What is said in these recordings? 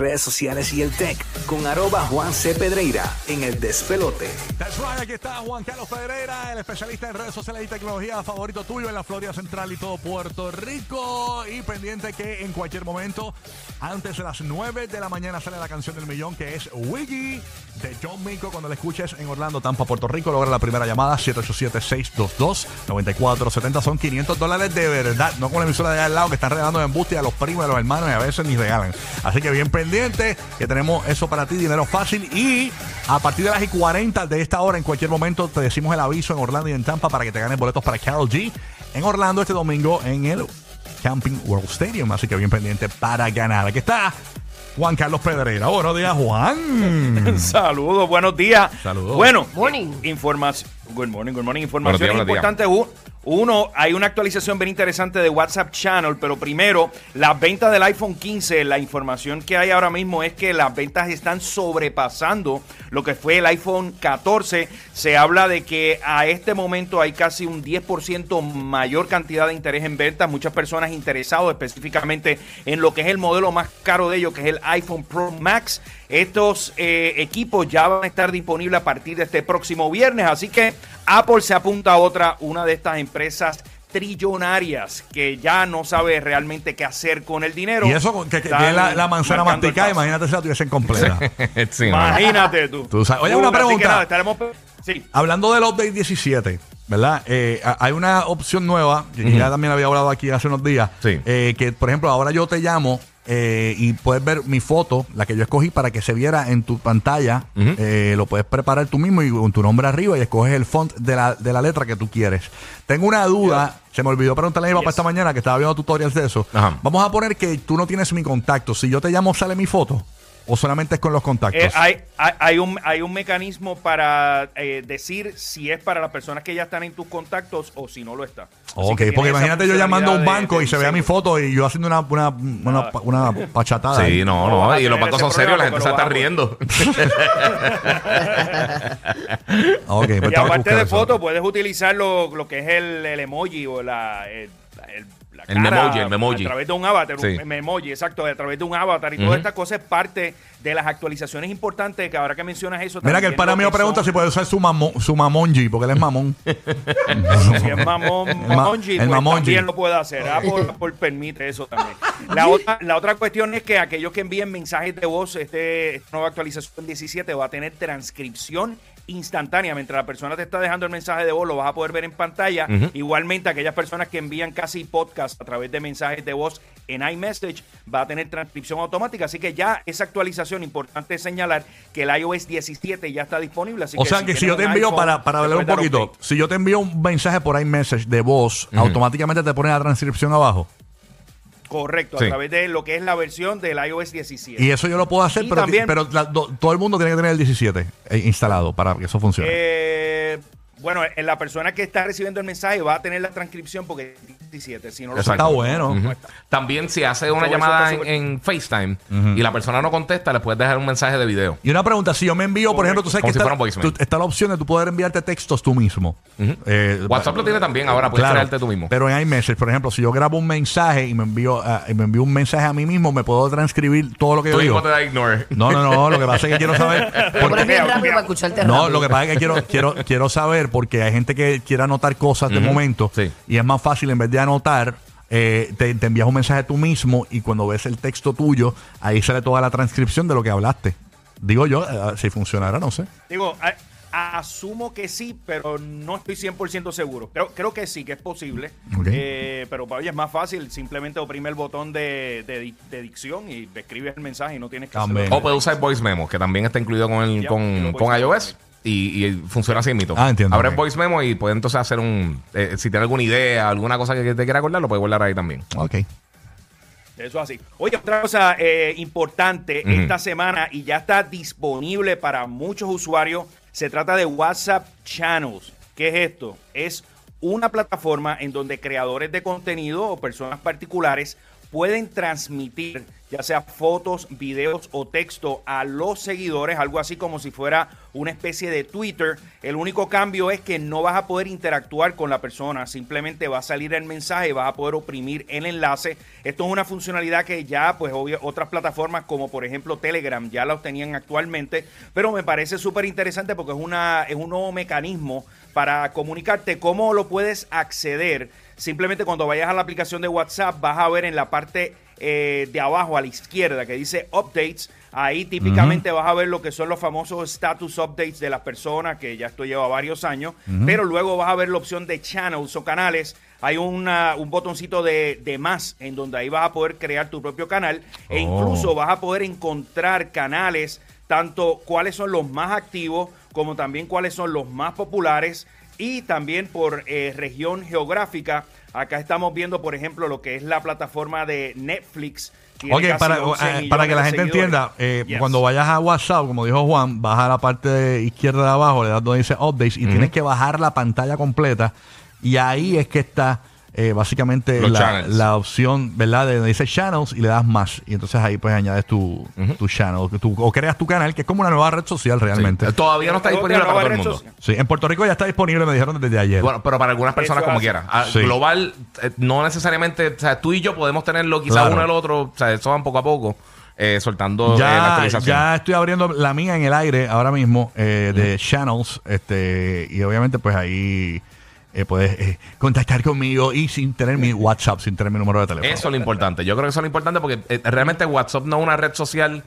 redes sociales y el tech con arroba Juan C. Pedreira en el despelote. Aquí está Juan Carlos Pedreira, el especialista en redes sociales y tecnología favorito tuyo en la Florida Central y todo Puerto Rico. Y pendiente que en cualquier momento, antes de las 9 de la mañana, sale la canción del millón que es Wiggy de John Mico. Cuando la escuches en Orlando, Tampa, Puerto Rico, logra la primera llamada 787-622-9470. Son 500 dólares de verdad, no con la emisora de allá al lado que están regalando en buste a los primos, a los hermanos y a veces ni regalan. Así que bien pendiente, que tenemos eso para ti, dinero fácil. Y a partir de las y 40 de esta hora, en cualquier momento, te decimos el aviso en Orlando y en Tampa para que te ganes boletos para Carol G en Orlando este domingo en el Camping World Stadium. Así que bien pendiente para ganar. Aquí está Juan Carlos Pedreira. Buenos días, Juan. Saludos, buenos días. Saludos. Bueno, Morning. información. Good morning, good morning. Buenos días, Información importante. Uno, hay una actualización bien interesante de WhatsApp Channel, pero primero, las ventas del iPhone 15, la información que hay ahora mismo es que las ventas están sobrepasando lo que fue el iPhone 14. Se habla de que a este momento hay casi un 10% mayor cantidad de interés en ventas. Muchas personas interesadas específicamente en lo que es el modelo más caro de ellos, que es el iPhone Pro Max. Estos eh, equipos ya van a estar disponibles a partir de este próximo viernes, así que Apple se apunta a otra, una de estas empresas trillonarias que ya no sabe realmente qué hacer con el dinero. Y eso que, que tiene la, la manzana masticada, imagínate si la tuviesen completa. Sí. Imagínate tú. Tú sabes. Oye, una pregunta. nada, estaremos- Sí. Hablando del update 17, ¿verdad? Eh, hay una opción nueva, que ya también había hablado aquí hace unos días, Sí. eh, que por ejemplo ahora yo te llamo eh, y puedes ver mi foto, la que yo escogí para que se viera en tu pantalla. Eh, lo puedes preparar tú mismo y con tu nombre arriba y escoges el font de la, de la letra que tú quieres. Tengo una duda, se me olvidó preguntarle a mi papá Yes. esta mañana que estaba viendo tutorials de eso. Ajá. Vamos a poner que tú no tienes mi contacto. Si yo te llamo, ¿sale mi foto? ¿O solamente es con los contactos? Eh, hay, hay, hay un, hay un mecanismo para eh, decir si es para las personas que ya están en tus contactos o si no lo está. Ok, que porque imagínate yo llamando a un banco y se vea mi foto y yo haciendo una, una, una, una pachatada. Sí, no, No Y los bancos son serios, la gente se está riendo. Ok, pues Y aparte de eso. foto, puedes utilizar lo, lo que es el, el emoji o la, el, el- la El cara memoji, el memoji. A través de un avatar, Sí. un memoji, exacto, a través de un avatar. Y Ujú. toda esta cosa es parte de las actualizaciones importantes que ahora que mencionas eso. Mira que el pana mío pregunta son- si puede usar su, mamón, su mamonji, porque él es mamón. Si es mamón, El ma- mamonji, el pues mamonji. también lo puede hacer. Apple, Apple permite eso también. La otra, la otra cuestión es que aquellos que envíen mensajes de voz, este, esta nueva actualización 17 va a tener transcripción instantánea. Mientras la persona te está dejando el mensaje de voz, lo vas a poder ver en pantalla. Igualmente, aquellas personas que envían casi podcast a través de mensajes de voz en iMessage va a tener transcripción automática. Así que ya esa actualización, importante señalar que el iOS 17 ya está disponible. Así O sea que si yo te envío, iPhone, para, para hablar un poquito, si yo te envío un mensaje por iMessage de voz, automáticamente te pone la transcripción abajo. Correcto, Sí. a través de lo que es la versión del iOS 17. Y eso yo lo puedo hacer, Y pero, también- pero la- do- todo el mundo tiene que tener el 17 eh, instalado para que eso funcione. Eh, bueno, eh, la persona que está recibiendo el mensaje va a tener la transcripción porque es 17. Si no lo Eso está bueno. También si hace una Todo llamada en, FaceTime y la persona no contesta, le puedes dejar un mensaje de video. Y una pregunta, si yo me envío, por ejemplo, tú sabes Como que si está, fuera un voicemail. tú- está la opción de tú poder enviarte textos tú mismo. Eh, WhatsApp lo tiene también ahora, puedes Claro, crearte tú mismo. Pero en iMessage, por ejemplo, si yo grabo un mensaje y me envío, ah, y me envío un mensaje a mí mismo, me puedo transcribir todo lo que Tú yo digo. te da ignore. No, no, no, lo que pasa es que quiero saber. Escucharte No, lo que pasa es que quiero, quiero, quiero saber porque hay gente que quiere anotar cosas de momento Sí. y es más fácil en vez de anotar. eh, te, te envías un mensaje tú mismo y cuando ves el texto tuyo, ahí sale toda la transcripción de lo que hablaste. Digo yo, eh, si funcionará, no sé. Digo, a- a- asumo que sí, pero no estoy 100% seguro. Creo, creo que sí, que es posible. Ok. Eh, pero para ella es más fácil. Simplemente oprime el botón de, de, di- de dicción y escribes el mensaje y no tienes que También. hacerlo. O puedes usar Voice Memo, que también está incluido con, el, Ya, con, con memo iOS. Y, y funciona así mito. Ah, entiendo, Abre ok. Voice Memo y puede entonces hacer un. eh, si tiene alguna idea, alguna cosa que te quiera acordar, lo puede guardar ahí también. Ok. Eso así. Oye, otra cosa eh, importante esta semana y ya está disponible para muchos usuarios. Se trata de WhatsApp Channels. ¿Qué es esto? Es una plataforma en donde creadores de contenido o personas particulares pueden transmitir ya sea fotos, videos o texto a los seguidores, algo así como si fuera una especie de Twitter. El único cambio es que no vas a poder interactuar con la persona, simplemente va a salir el mensaje y vas a poder oprimir el enlace. Esto es una funcionalidad que ya, pues, obvio, otras plataformas como por ejemplo Telegram ya la tenían actualmente, pero me parece súper interesante porque es, una, es un nuevo mecanismo para comunicarte. ¿Cómo lo puedes acceder? Simplemente cuando vayas a la aplicación de WhatsApp vas a ver en la parte eh, de abajo a la izquierda que dice Updates. Ahí típicamente vas a ver lo que son los famosos status updates de las personas, que ya esto lleva varios años, pero luego vas a ver la opción de channels o canales. Hay una, un botoncito de, de más en donde ahí vas a poder crear tu propio canal e Oh. incluso vas a poder encontrar canales, tanto cuáles son los más activos como también cuáles son los más populares y también por eh, región geográfica. Acá estamos viendo, por ejemplo, lo que es la plataforma de Netflix. Ok, casi para, 11 eh, para que la gente seguidores. entienda, eh, Yes. cuando vayas a WhatsApp, como dijo Juan, vas a la parte izquierda de abajo, le das donde dice Updates y tienes que bajar la pantalla completa y ahí es que está eh, básicamente la, la opción, ¿verdad? De donde dice Channels y le das más y entonces ahí pues añades tu, tu channel tu- o creas tu canal, que es como una nueva red social realmente. Sí. Todavía no está disponible para nueva todo el red mundo. social. Sí, en Puerto Rico ya está disponible, me dijeron desde ayer. Bueno, pero para algunas personas Eso como quiera. Ah, Sí. Global, eh, no necesariamente, o sea, tú y yo podemos tenerlo quizás Claro. uno el otro, o sea, eso van poco a poco, eh, soltando eh, la ya, actualización. ya estoy abriendo la mía en el aire ahora mismo eh, de channels este y obviamente pues ahí eh, puedes eh, contactar conmigo y sin tener mi WhatsApp, sin tener mi número de teléfono. Eso es lo importante. Yo creo que eso es lo importante porque eh, realmente WhatsApp no es una red social,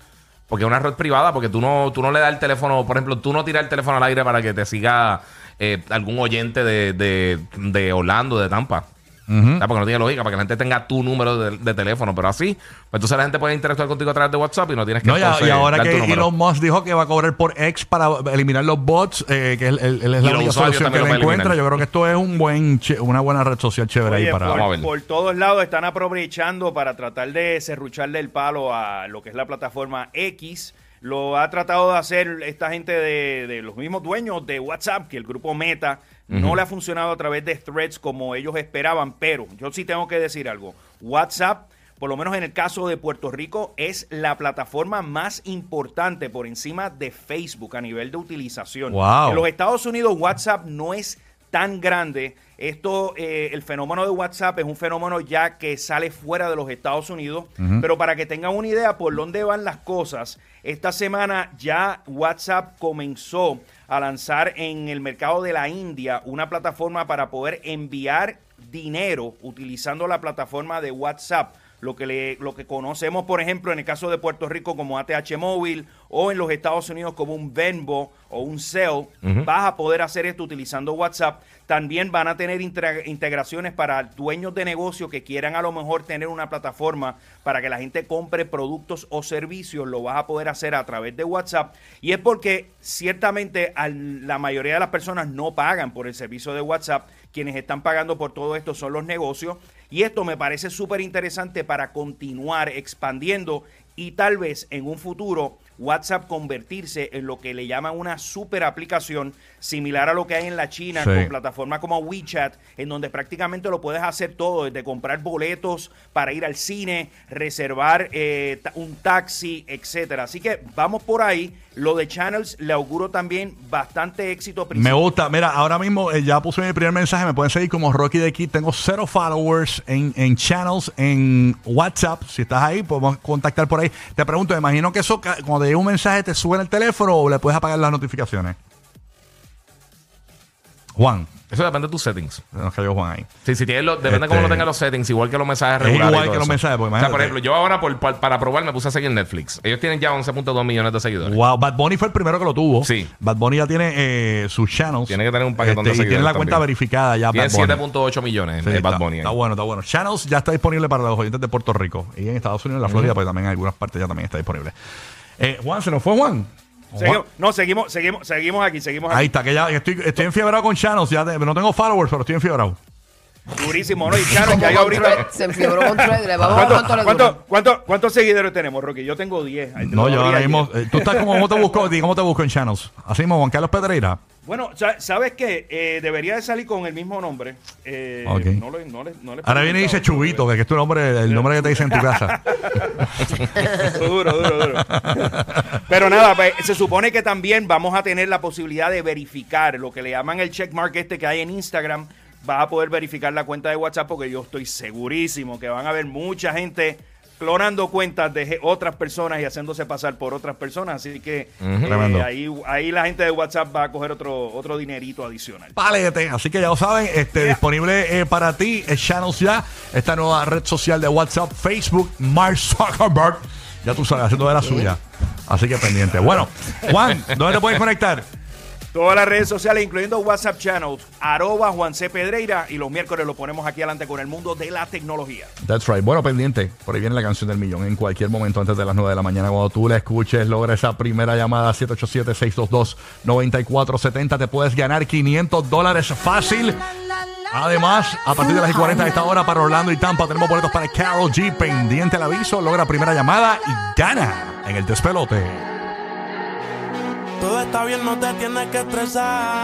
porque es una red privada, porque tú no, tú no le das el teléfono, por ejemplo, tú no tiras el teléfono al aire para que te siga eh, algún oyente de, de, de Orlando, de Tampa. Porque no tiene lógica, para que la gente tenga tu número de, de teléfono. Pero así, pues entonces la gente puede interactuar contigo a través de WhatsApp y no tienes que No, y, a- entonces y ahora que. Elon Musk dijo que va a cobrar por X para eliminar los bots, eh, que él, él- él es la única solución que le encuentra, eliminar. yo creo que esto es un buen una buena red social chévere Oye, ahí para... por, Vamos a verlo. por todos lados están aprovechando para tratar de serrucharle el palo a lo que es la plataforma X. Lo ha tratado de hacer esta gente de, de los mismos dueños de WhatsApp, que el grupo Meta no le ha funcionado a través de threads como ellos esperaban, pero yo sí tengo que decir algo. WhatsApp, por lo menos en el caso de Puerto Rico, es la plataforma más importante por encima de Facebook a nivel de utilización. Wow. En los Estados Unidos WhatsApp no es tan grande. Esto, eh, el fenómeno de WhatsApp es un fenómeno ya que sale fuera de los Estados Unidos. Pero para que tengan una idea por dónde van las cosas, esta semana ya WhatsApp comenzó a lanzar en el mercado de la India una plataforma para poder enviar dinero utilizando la plataforma de WhatsApp lo que, le, lo que conocemos, por ejemplo, en el caso de Puerto Rico como ATH Móvil o en los Estados Unidos como un Venmo o un Zelle, vas a poder hacer esto utilizando WhatsApp. También van a tener integra- integraciones para dueños de negocio que quieran a lo mejor tener una plataforma para que la gente compre productos o servicios, lo vas a poder hacer a través de WhatsApp. Y es porque ciertamente la mayoría de las personas no pagan por el servicio de WhatsApp. Quienes están pagando por todo esto son los negocios. Y esto me parece súper interesante para continuar expandiendo y tal vez en un futuro WhatsApp convertirse en lo que le llaman una super aplicación similar a lo que hay en la China Sí. con plataformas como WeChat, en donde prácticamente lo puedes hacer todo, desde comprar boletos para ir al cine, reservar eh, un taxi, etcétera. Así que vamos por ahí. Lo de Channels le auguro también bastante éxito. Me gusta. Mira, ahora mismo eh, ya puse mi primer mensaje. Me pueden seguir como Rocky de Kid. Tengo cero followers en, en channels, en WhatsApp. Si estás ahí, podemos contactar por ahí. Te pregunto, me imagino que eso, cuando llega un mensaje, te sube en el teléfono o le puedes apagar las notificaciones. Juan. Eso depende de tus settings. Nos cayó Juan ahí. Sí, si tienes los- depende de Este- cómo lo tengan los settings, igual que los mensajes Es regulares. igual y todo que los eso. mensajes, porque O sea, por ejemplo, yo ahora por- para probar me puse a seguir Netflix. Ellos tienen ya 11.2 millones de seguidores. Wow, Bad Bunny fue el primero que lo tuvo. Sí. Bad Bunny ya tiene eh, sus channels. Tiene que tener un paquetón Este, de Y tiene seguidores la cuenta también. verificada ya. Tiene Bad Bunny. 7.8 millones Sí, de Bad está, Bunny. ahí. está bueno, está bueno. Channels ya está disponible para los oyentes de Puerto Rico. Y en Estados Unidos, en la Florida, pues también en algunas partes ya también está disponible. Eh, Juan, ¿se nos fue Juan? Seguimos- no, seguimos, seguimos, seguimos aquí, seguimos aquí. Ahí está, que ya estoy, estoy enfiebrado con Channels. Ya te- no tengo followers, pero estoy enfiebrado. Durísimo, ¿no? Y Channel, ya yo ahorita... Se enfiebró con Thread. Le vamos a ver ¿Cuánto- cuánto le cuánto- ¿Cuántos seguidores tenemos, Rocky? Yo tengo 10. Ahí te No, yo ahora mismo. eh, ¿Tú estás como cómo te busco? ¿Cómo te busco en channels? Así mismo, Juan Carlos Pedreira. Bueno, sa- ¿sabes qué? Eh, debería de salir con el mismo nombre. Eh, Ok. no le- no le- no le he Ahora viene y dice. Chubito, que es tu nombre, el nombre que te dice en tu casa. duro, duro, duro. Pero nada, pues, se supone que también vamos a tener la posibilidad de verificar lo que le llaman el checkmark este que hay en Instagram. Vas a poder verificar la cuenta de WhatsApp porque yo estoy segurísimo que van a haber mucha gente clonando cuentas de otras personas y haciéndose pasar por otras personas. Así que eh, ahí, ahí la gente de WhatsApp va a coger otro, otro dinerito adicional. Palete, así que ya lo saben, este, disponible eh, para ti, es Channels ya, esta nueva red social de WhatsApp, Facebook, Mark Zuckerberg, ya tú sabes, haciendo de la suya. Así que pendiente. Bueno, Juan, ¿dónde te puedes conectar? Todas las redes sociales, incluyendo WhatsApp Channel, arroba Juan C. Pedreira, y los miércoles lo ponemos aquí adelante con el mundo de la tecnología. That's right. Bueno, pendiente. Por ahí viene la canción del millón. En cualquier momento antes de las 9 de la mañana, cuando tú la escuches, logra esa primera llamada 787-622-9470. Te puedes ganar 500 dólares fácil. Además, a partir de las 40 de esta hora para Orlando y Tampa, tenemos boletos para Carol G. Pendiente el aviso, logra primera llamada y gana en el despelote. Todo está bien, no te tienes que estresar.